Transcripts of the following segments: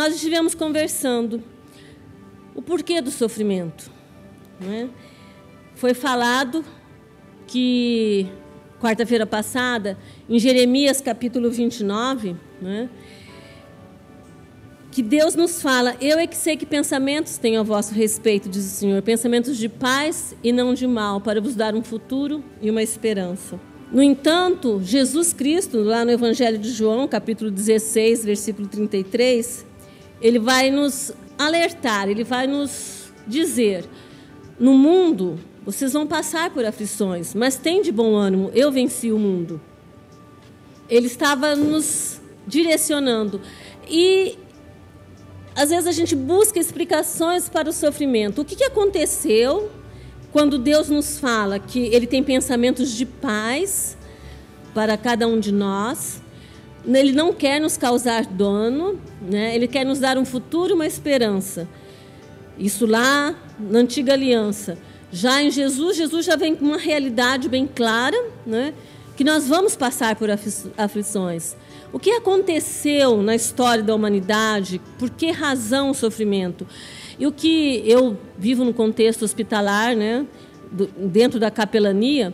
nós estivemos conversando o porquê do sofrimento. Né? Foi falado que, quarta-feira passada, em Jeremias capítulo 29, né? que Deus nos fala: Eu é que sei que pensamentos tenho a vosso respeito, diz o Senhor, pensamentos de paz e não de mal, para vos dar um futuro e uma esperança. No entanto, Jesus Cristo, lá no Evangelho de João, capítulo 16, versículo 33, ele vai nos alertar, ele vai nos dizer: no mundo vocês vão passar por aflições, mas tem de bom ânimo, eu venci o mundo. Ele estava nos direcionando. E às vezes a gente busca explicações para o sofrimento. O que, que aconteceu quando Deus nos fala que Ele tem pensamentos de paz para cada um de nós? Ele não quer nos causar dano, né? Ele quer nos dar um futuro, uma esperança. Isso lá na antiga aliança. Já em Jesus, Jesus já vem com uma realidade bem clara, né? que nós vamos passar por aflições. O que aconteceu na história da humanidade? Por que razão o sofrimento? E o que eu vivo no contexto hospitalar, né, dentro da capelania,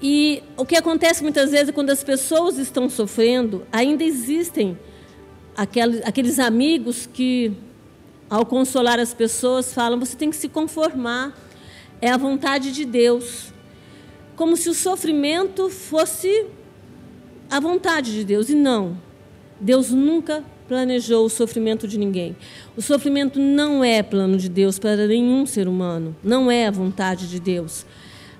e o que acontece muitas vezes quando as pessoas estão sofrendo, ainda existem aqueles amigos que, ao consolar as pessoas, falam: você tem que se conformar, é a vontade de Deus. Como se o sofrimento fosse a vontade de Deus. E não. Deus nunca planejou o sofrimento de ninguém. O sofrimento não é plano de Deus para nenhum ser humano. Não é a vontade de Deus.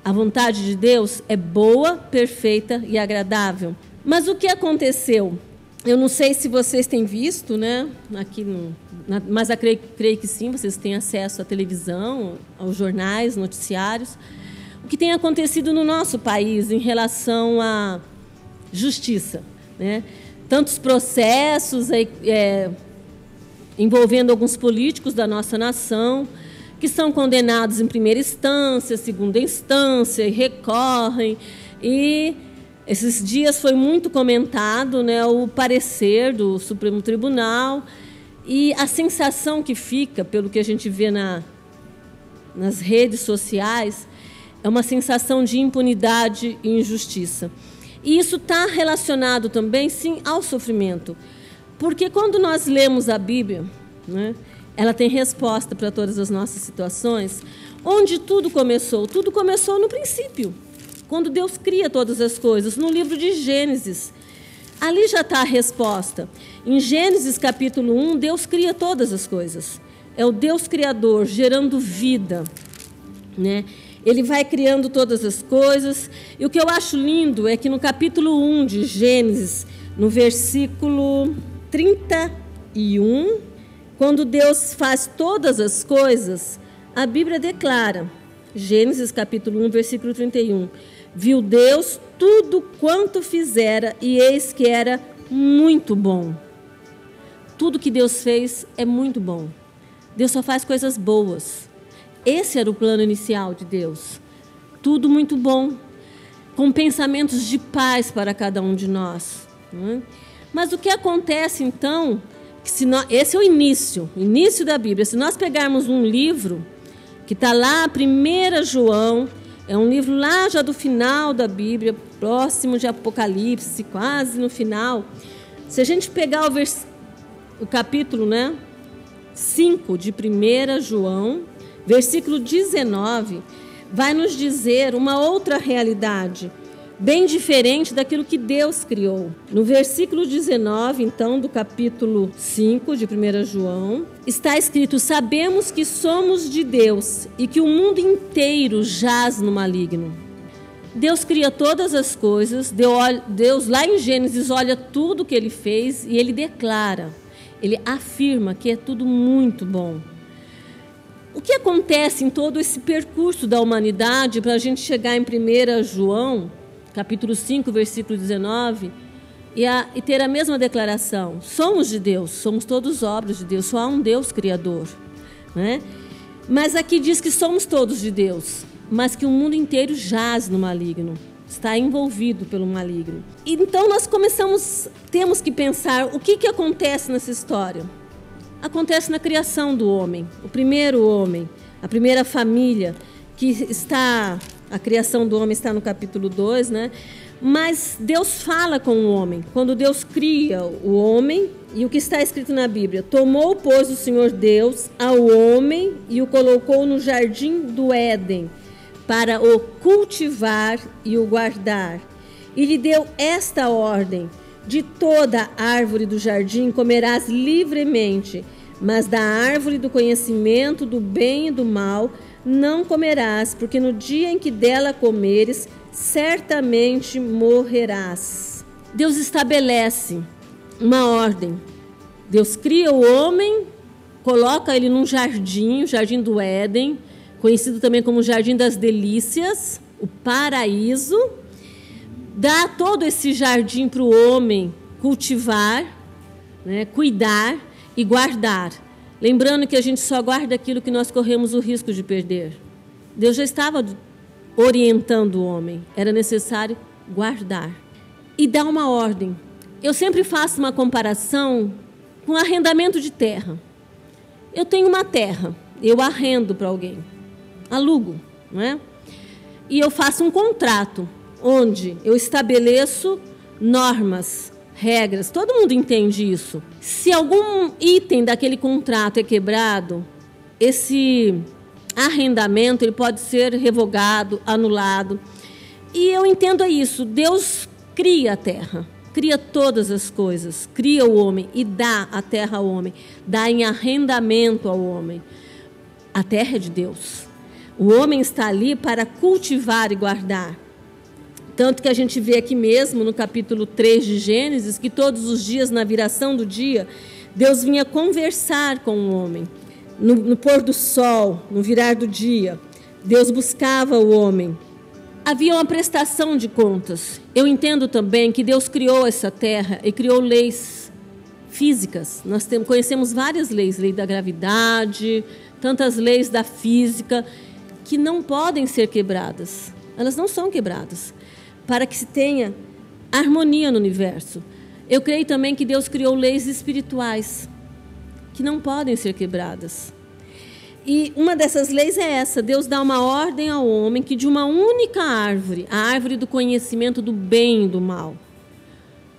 A vontade de Deus é boa, perfeita e agradável. Mas o que aconteceu? Eu não sei se vocês têm visto, né? Aqui no, na, mas eu creio, creio que sim, vocês têm acesso à televisão, aos jornais, noticiários. O que tem acontecido no nosso país em relação a justiça. Né? Tantos processos é, envolvendo alguns políticos da nossa nação que são condenados em primeira instância, segunda instância, e recorrem. E esses dias foi muito comentado né, o parecer do Supremo Tribunal e a sensação que fica, pelo que a gente vê na, nas redes sociais, é uma sensação de impunidade e injustiça. E isso está relacionado também, sim, ao sofrimento. Porque quando nós lemos a Bíblia, né, ela tem resposta para todas as nossas situações. Onde tudo começou? Tudo começou no princípio, quando Deus cria todas as coisas, no livro de Gênesis. Ali já está a resposta. Em Gênesis capítulo 1, Deus cria todas as coisas. É o Deus Criador gerando vida. Né? Ele vai criando todas as coisas. E o que eu acho lindo é que no capítulo 1 de Gênesis, no versículo 31, quando Deus faz todas as coisas, a Bíblia declara, Gênesis capítulo 1, versículo 31, viu Deus tudo quanto fizera e eis que era muito bom. Tudo que Deus fez é muito bom. Deus só faz coisas boas. Esse era o plano inicial de Deus. Tudo muito bom, com pensamentos de paz para cada um de nós. Né? Mas o que acontece então? Se nós, esse é o início, o início da Bíblia. Se nós pegarmos um livro que está lá, 1 João, é um livro lá já do final da Bíblia, próximo de Apocalipse, quase no final. Se a gente pegar o, vers... o capítulo né, 5 de 1 João, versículo 19, vai nos dizer uma outra realidade, bem diferente daquilo que Deus criou. No versículo 19, então, do capítulo 5 de 1 João, está escrito: Sabemos que somos de Deus e que o mundo inteiro jaz no maligno. Deus cria todas as coisas, Deus lá em Gênesis olha tudo que ele fez e ele declara, ele afirma que é tudo muito bom. O que acontece em todo esse percurso da humanidade para a gente chegar em 1 João, capítulo 5, versículo 19, e, a, e ter a mesma declaração? Somos de Deus, somos todos obras de Deus, só há um Deus Criador. Né? Mas aqui diz que somos todos de Deus, mas que o mundo inteiro jaz no maligno, está envolvido pelo maligno. Então nós começamos, temos que pensar o que, que acontece nessa história. acontece na criação do homem, o primeiro homem, a primeira família, que está, a criação do homem está no capítulo 2, né? Mas Deus fala com o homem. Quando Deus cria o homem, e o que está escrito na Bíblia: Tomou, pois, o Senhor Deus ao homem e o colocou no jardim do Éden, para o cultivar e o guardar. E lhe deu esta ordem: De toda árvore do jardim comerás livremente, mas da árvore do conhecimento do bem e do mal não comerás, porque no dia em que dela comeres, certamente morrerás. Deus estabelece uma ordem. Deus cria o homem, coloca ele num jardim, o jardim do Éden, conhecido também como jardim das delícias, o paraíso. Dá todo esse jardim para o homem cultivar, né, cuidar e guardar. Lembrando que a gente só guarda aquilo que nós corremos o risco de perder. Deus já estava orientando o homem, era necessário guardar e dar uma ordem. Eu sempre faço uma comparação com arrendamento de terra. Eu tenho uma terra, eu arrendo para alguém, alugo, não é? E eu faço um contrato onde eu estabeleço normas, regras. Todo mundo entende isso. Se algum item daquele contrato é quebrado, esse arrendamento ele pode ser revogado, anulado. E eu entendo isso. Deus cria a terra, cria todas as coisas, cria o homem e dá a terra ao homem, dá em arrendamento ao homem. A terra é de Deus. O homem está ali para cultivar e guardar. Tanto que a gente vê aqui mesmo no capítulo 3 de Gênesis que todos os dias, na viração do dia, Deus vinha conversar com o homem no, no pôr do sol, no virar do dia, Deus buscava o homem. Havia uma prestação de contas. Eu entendo também que Deus criou essa terra e criou leis físicas. Nós temos, conhecemos várias leis, lei da gravidade, tantas leis da física que não podem ser quebradas. Elas não são quebradas para que se tenha harmonia no universo. Eu creio também que Deus criou leis espirituais que não podem ser quebradas. E uma dessas leis é essa: Deus dá uma ordem ao homem que de uma única árvore, a árvore do conhecimento do bem e do mal.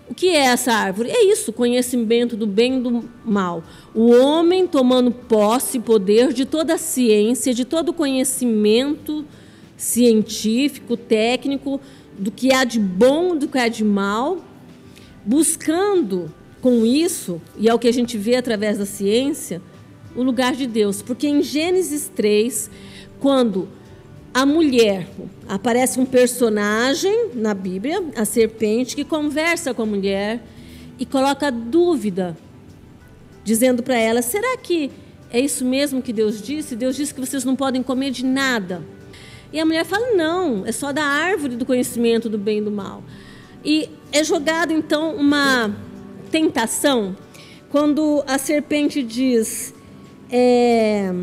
O que é essa árvore? É isso, conhecimento do bem e do mal. O homem tomando posse e poder de toda a ciência, de todo o conhecimento científico, técnico, do que há de bom, do que há de mal, buscando com isso, e é o que a gente vê através da ciência, o lugar de Deus. Porque em Gênesis 3, quando a mulher, aparece um personagem na Bíblia, a serpente, que conversa com a mulher e coloca dúvida, dizendo para ela: será que é isso mesmo que Deus disse? Deus disse que vocês não podem comer de nada. E a mulher fala: não, é só da árvore do conhecimento do bem e do mal. E é jogado então uma tentação, quando a serpente diz é,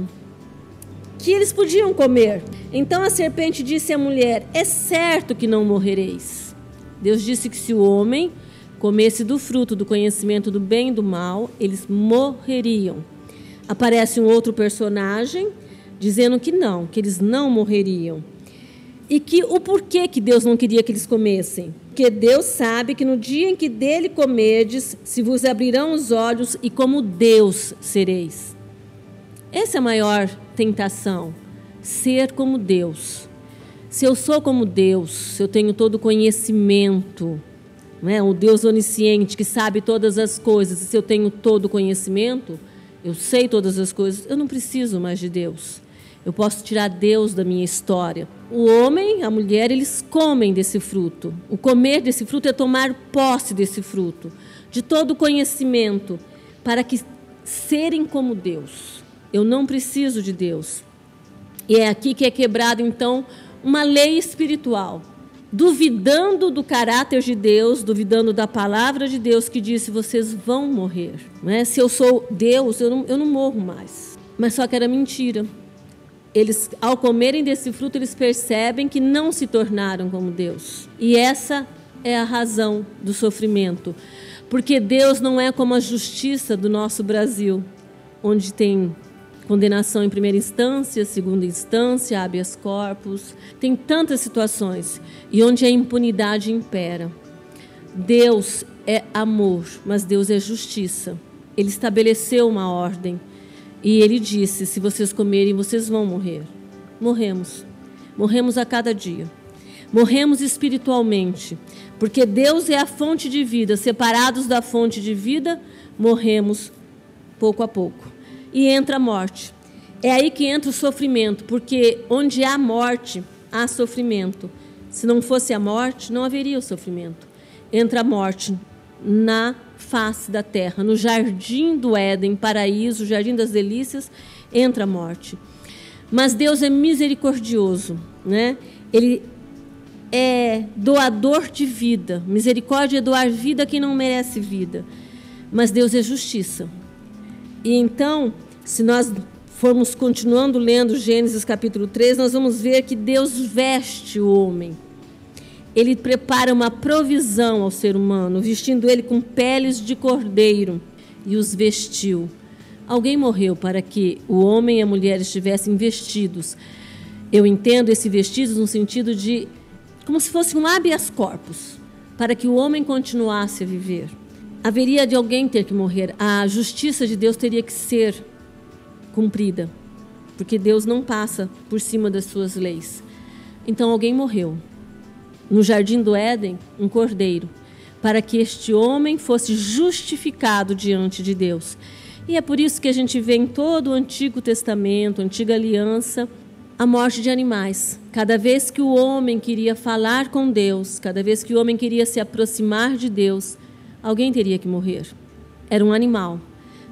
que eles podiam comer. Então a serpente disse à mulher: É certo que não morrereis. Deus disse que se o homem comesse do fruto do conhecimento do bem e do mal, eles morreriam. Aparece um outro personagem dizendo que não, que eles não morreriam. E que o porquê que Deus não queria que eles comessem? Porque Deus sabe que no dia em que dele comedes, se vos abrirão os olhos e como Deus sereis. Essa é a maior tentação, ser como Deus. Se eu sou como Deus, se eu tenho todo o conhecimento, né, o Deus onisciente que sabe todas as coisas, se eu tenho todo o conhecimento, eu sei todas as coisas, eu não preciso mais de Deus. Eu posso tirar Deus da minha história. O homem, a mulher, eles comem desse fruto. O comer desse fruto é tomar posse desse fruto, de todo o conhecimento, para que serem como Deus. Eu não preciso de Deus. E é aqui que é quebrado então uma lei espiritual, duvidando do caráter de Deus, duvidando da palavra de Deus que disse: vocês vão morrer. Né? Se eu sou Deus, eu não, eu não morro mais. Mas só que era mentira eles, ao comerem desse fruto, eles percebem que não se tornaram como Deus. E essa é a razão do sofrimento. Porque Deus não é como a justiça do nosso Brasil. onde tem condenação em primeira instância, segunda instância, habeas corpus, tem tantas situações e onde a impunidade impera. Deus é amor, mas Deus é justiça. Ele estabeleceu uma ordem e ele disse: se vocês comerem, vocês vão morrer. Morremos. Morremos a cada dia. Morremos espiritualmente, porque Deus é a fonte de vida. Separados da fonte de vida, morremos pouco a pouco. E entra a morte. É aí que entra o sofrimento, porque onde há morte, há sofrimento. Se não fosse a morte, não haveria o sofrimento. Entra a morte na face da terra, no jardim do Éden, paraíso, jardim das delícias, entra a morte. Mas Deus é misericordioso, né? Ele é doador de vida. Misericórdia é doar vida a quem não merece vida. Mas Deus é justiça. E então, se nós formos continuando lendo Gênesis capítulo 3, nós vamos ver que Deus veste o homem ele prepara uma provisão ao ser humano, vestindo ele com peles de cordeiro e os vestiu. Alguém morreu para que o homem e a mulher estivessem vestidos. Eu entendo esse vestidos no sentido de como se fosse um habeas corpus, para que o homem continuasse a viver. Haveria de alguém ter que morrer. A justiça de Deus teria que ser cumprida, porque Deus não passa por cima das suas leis. Então alguém morreu no jardim do Éden um cordeiro, para que este homem fosse justificado diante de Deus. E é por isso que a gente vê em todo o Antigo Testamento, Antiga Aliança, a morte de animais. Cada vez que o homem queria falar com Deus, cada vez que o homem queria se aproximar de Deus, alguém teria que morrer. Era um animal.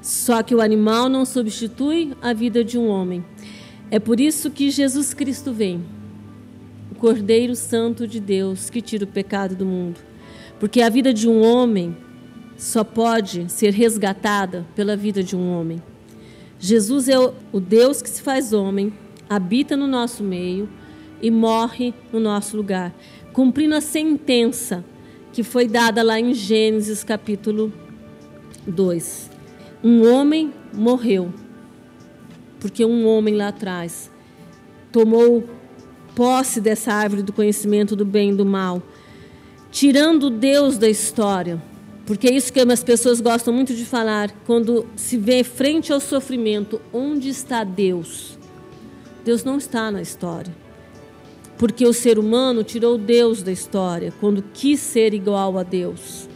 Só que o animal não substitui a vida de um homem. É por isso que Jesus Cristo vem Cordeiro Santo de Deus que tira o pecado do mundo. Porque a vida de um homem só pode ser resgatada pela vida de um homem. Jesus é o Deus que se faz homem, habita no nosso meio e morre no nosso lugar, cumprindo a sentença que foi dada lá em Gênesis capítulo 2. Um homem morreu, porque um homem lá atrás tomou posse dessa árvore do conhecimento do bem e do mal, tirando Deus da história. Porque é isso que as pessoas gostam muito de falar quando se vê frente ao sofrimento, onde está Deus? Deus não está na história. Porque o ser humano tirou Deus da história quando quis ser igual a Deus.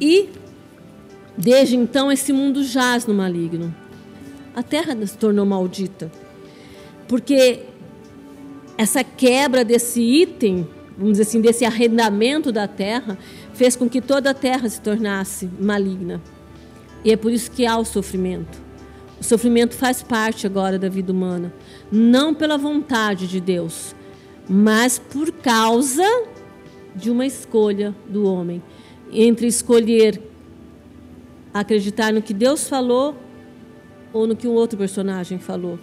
E desde então esse mundo jaz no maligno. A terra se tornou maldita. Porque essa quebra desse item, vamos dizer assim, desse arrendamento da terra, fez com que toda a terra se tornasse maligna. E é por isso que há o sofrimento. O sofrimento faz parte agora da vida humana, não pela vontade de Deus, mas por causa de uma escolha do homem entre escolher acreditar no que Deus falou ou no que um outro personagem falou.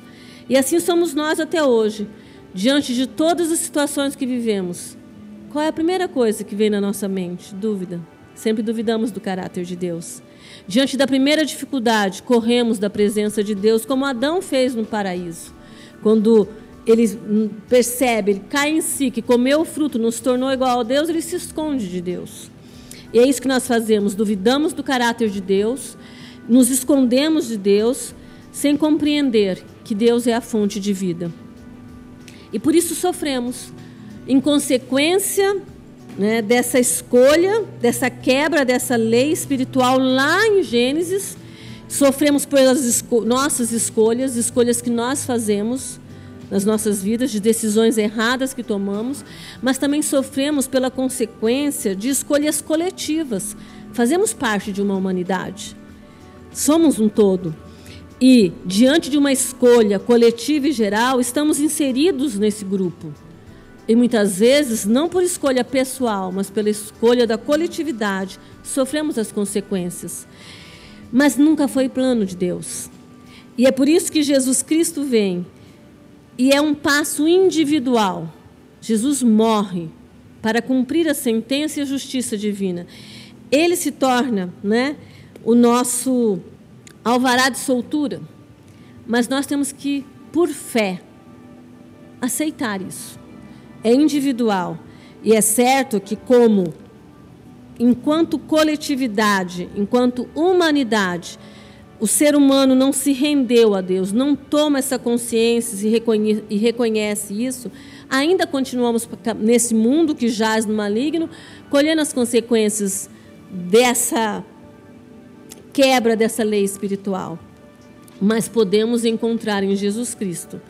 E assim somos nós até hoje diante de todas as situações que vivemos, qual é a primeira coisa que vem na nossa mente? Dúvida. Sempre duvidamos do caráter de Deus. Diante da primeira dificuldade, corremos da presença de Deus, como Adão fez no paraíso. Quando ele percebe, ele cai em si, que comeu o fruto, nos tornou igual a Deus, ele se esconde de Deus. E é isso que nós fazemos: duvidamos do caráter de Deus, nos escondemos de Deus, sem compreender que Deus é a fonte de vida. E por isso sofremos. Em consequência né, dessa escolha, dessa quebra dessa lei espiritual lá em Gênesis, sofremos pelas esco nossas escolhas, escolhas que nós fazemos nas nossas vidas, de decisões erradas que tomamos, mas também sofremos pela consequência de escolhas coletivas. Fazemos parte de uma humanidade. Somos um todo. E, diante de uma escolha coletiva e geral, estamos inseridos nesse grupo. E muitas vezes, não por escolha pessoal, mas pela escolha da coletividade, sofremos as consequências. Mas nunca foi plano de Deus. E é por isso que Jesus Cristo vem. E é um passo individual. Jesus morre para cumprir a sentença e a justiça divina. Ele se torna né, o nosso alvará de soltura, mas nós temos que, por fé, aceitar isso. É individual. E é certo que, como enquanto coletividade, enquanto humanidade, o ser humano não se rendeu a Deus, não toma essa consciência e reconhece isso, ainda continuamos nesse mundo que jaz no maligno, colhendo as consequências dessa quebra dessa lei espiritual. Mas podemos encontrar em Jesus Cristo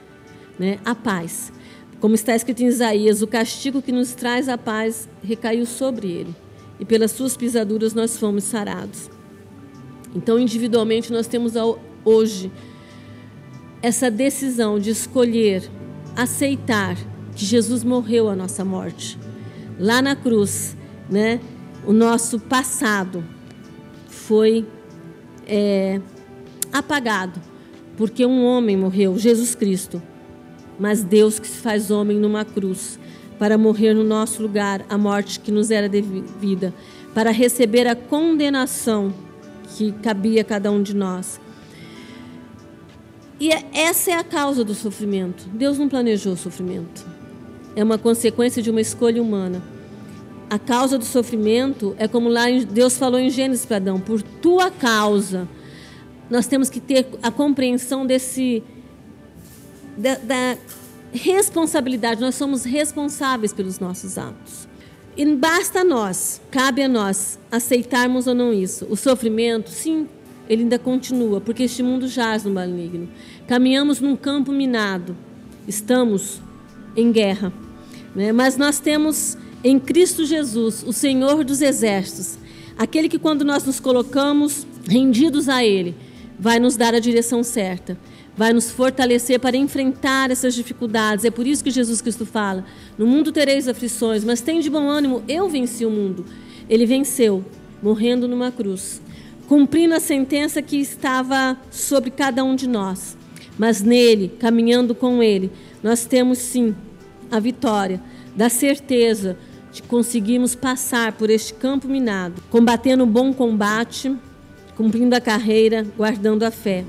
né, a paz. Como está escrito em Isaías, o castigo que nos traz a paz recaiu sobre ele, e pelas suas pisaduras nós fomos sarados. Então, individualmente, nós temos hoje essa decisão de escolher aceitar que Jesus morreu a nossa morte. Lá na cruz, né, o nosso passado foi é, apagado, porque um homem morreu, Jesus Cristo. Mas Deus que se faz homem numa cruz, para morrer no nosso lugar a morte que nos era devida, para receber a condenação que cabia a cada um de nós. E é, essa é a causa do sofrimento. Deus não planejou o sofrimento. É uma consequência de uma escolha humana. A causa do sofrimento é como lá Deus falou em Gênesis para Adão: por tua causa. Nós temos que ter a compreensão desse da, da responsabilidade. Nós somos responsáveis pelos nossos atos. E basta a nós, cabe a nós aceitarmos ou não isso. O sofrimento, sim, ele ainda continua, porque este mundo jaz no maligno. Caminhamos num campo minado, estamos em guerra. Né? Mas nós temos em Cristo Jesus, o Senhor dos exércitos, aquele que, quando nós nos colocamos rendidos a Ele, vai nos dar a direção certa vai nos fortalecer para enfrentar essas dificuldades. É por isso que Jesus Cristo fala: No mundo tereis aflições, mas tem de bom ânimo, eu venci o mundo. Ele venceu, morrendo numa cruz, cumprindo a sentença que estava sobre cada um de nós. Mas nele, caminhando com ele, nós temos sim a vitória, da certeza de conseguirmos passar por este campo minado, combatendo o bom combate, cumprindo a carreira, guardando a fé.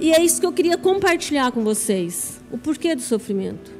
E é isso que eu queria compartilhar com vocês: o porquê do sofrimento.